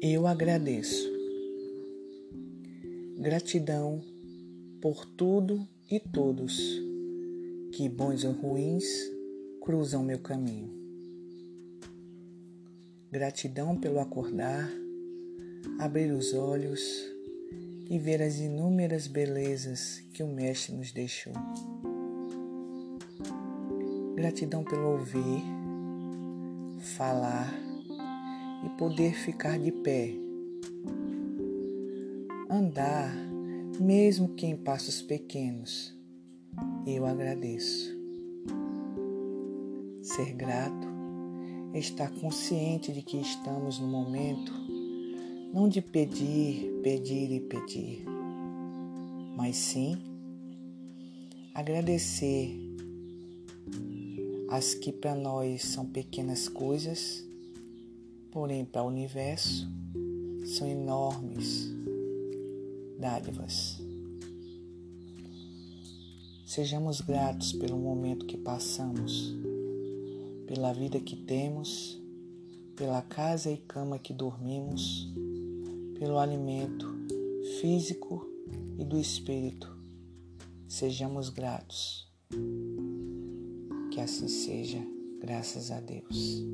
Eu agradeço. Gratidão por tudo e todos que, bons ou ruins, cruzam meu caminho. Gratidão pelo acordar, abrir os olhos e ver as inúmeras belezas que o Mestre nos deixou. Gratidão pelo ouvir, falar e poder ficar de pé. Andar, mesmo que em passos pequenos, eu agradeço. Ser grato é estar consciente de que estamos no momento não de pedir, pedir e pedir, mas sim agradecer as que para nós são pequenas coisas, porém para o universo são enormes dádivas. Sejamos gratos pelo momento que passamos, pela vida que temos, pela casa e cama que dormimos, pelo alimento físico e do espírito. Sejamos gratos. Que assim seja, graças a Deus.